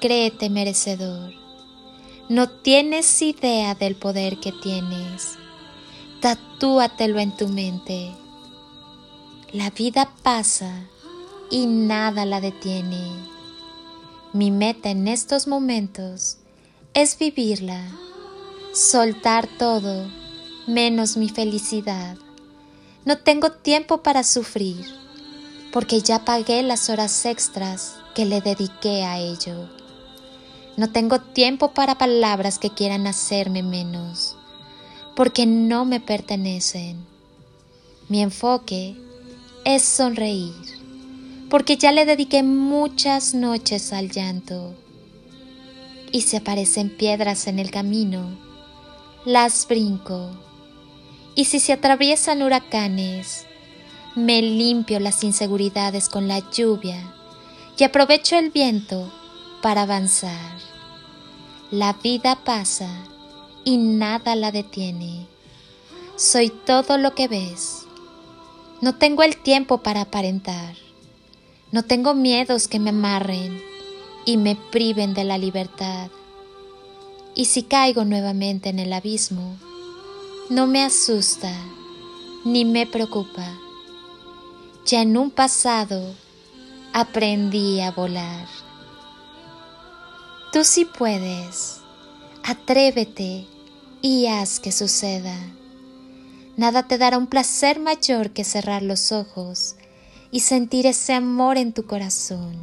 créete merecedor. No tienes idea del poder que tienes. Tatúatelo en tu mente. La vida pasa y nada la detiene. Mi meta en estos momentos es vivirla, soltar todo menos mi felicidad. No tengo tiempo para sufrir, porque ya pagué las horas extras que le dediqué a ello. No tengo tiempo para palabras que quieran hacerme menos, porque no me pertenecen. Mi enfoque es sonreír, porque ya le dediqué muchas noches al llanto. Y si aparecen piedras en el camino, las brinco. Y si se atraviesan huracanes, me limpio las inseguridades con la lluvia y aprovecho el viento para avanzar. La vida pasa y nada la detiene. Soy todo lo que ves. No tengo el tiempo para aparentar. No tengo miedos que me amarren y me priven de la libertad. Y si caigo nuevamente en el abismo, no me asusta ni me preocupa. Ya en un pasado aprendí a volar. Tú sí puedes. Atrévete y haz que suceda. Nada te dará un placer mayor que cerrar los ojos y sentir ese amor en tu corazón.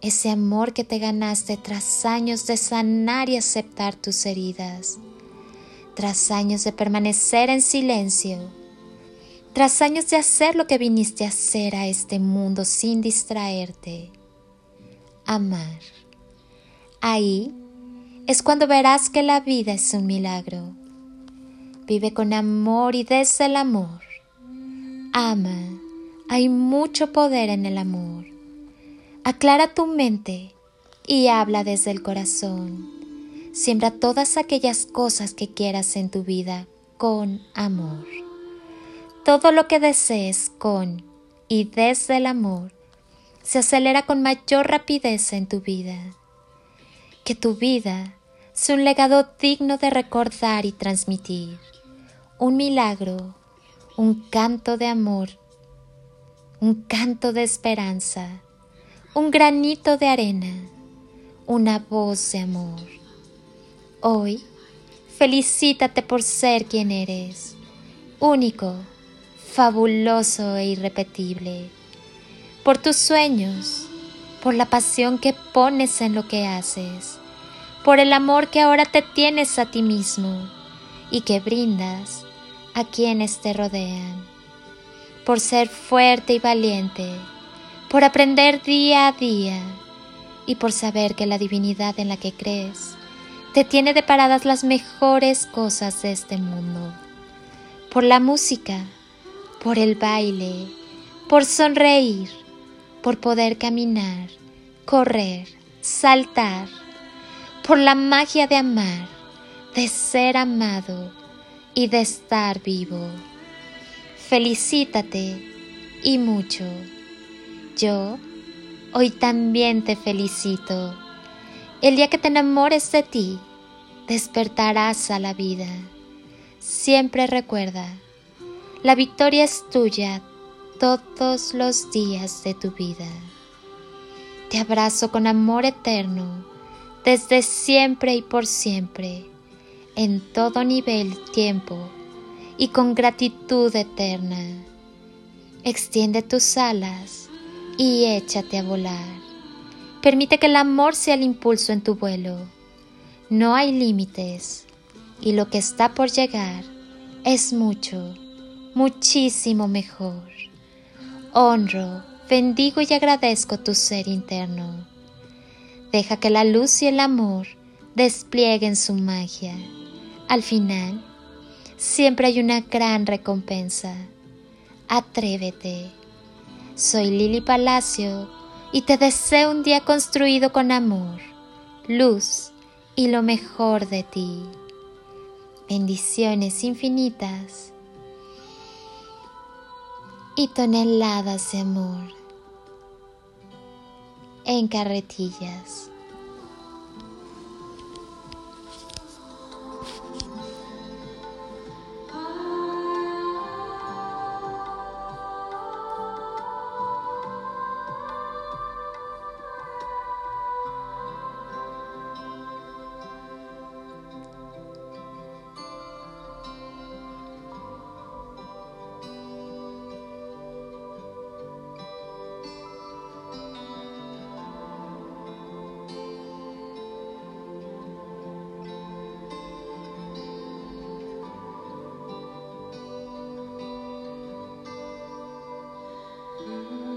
Ese amor que te ganaste tras años de sanar y aceptar tus heridas, tras años de permanecer en silencio, tras años de hacer lo que viniste a hacer a este mundo sin distraerte. Amar. Ahí es cuando verás que la vida es un milagro. Vive con amor y desde el amor. Ama. Hay mucho poder en el amor. Aclara tu mente y habla desde el corazón. Siembra todas aquellas cosas que quieras en tu vida con amor. Todo lo que desees con y desde el amor se acelera con mayor rapidez en tu vida que tu vida sea un legado digno de recordar y transmitir, un milagro, un canto de amor, un canto de esperanza, un granito de arena, una voz de amor. Hoy, felicítate por ser quien eres, único, fabuloso e irrepetible, por tus sueños, por la pasión que pones en lo que haces, por el amor que ahora te tienes a ti mismo y que brindas a quienes te rodean, por ser fuerte y valiente, por aprender día a día y por saber que la divinidad en la que crees te tiene deparadas las mejores cosas de este mundo, por la música, por el baile, por sonreír, por poder caminar, correr, saltar, por la magia de amar, de ser amado y de estar vivo. Felicítate y mucho. Yo hoy también te felicito. El día que te enamores de ti, despertarás a la vida. Siempre recuerda, la victoria es tuya todos los días de tu vida. Te abrazo con amor eterno, desde siempre y por siempre, en todo nivel, tiempo y con gratitud eterna. Extiende tus alas y échate a volar. Permite que el amor sea el impulso en tu vuelo. No hay límites y lo que está por llegar es mucho, muchísimo mejor. Honro, bendigo y agradezco tu ser interno. Deja que la luz y el amor desplieguen su magia. Al final, siempre hay una gran recompensa. Atrévete. Soy Lili Palacio y te deseo un día construido con amor, luz y lo mejor de ti. Bendiciones infinitas y toneladas de amor en carretillas. Mm-hmm.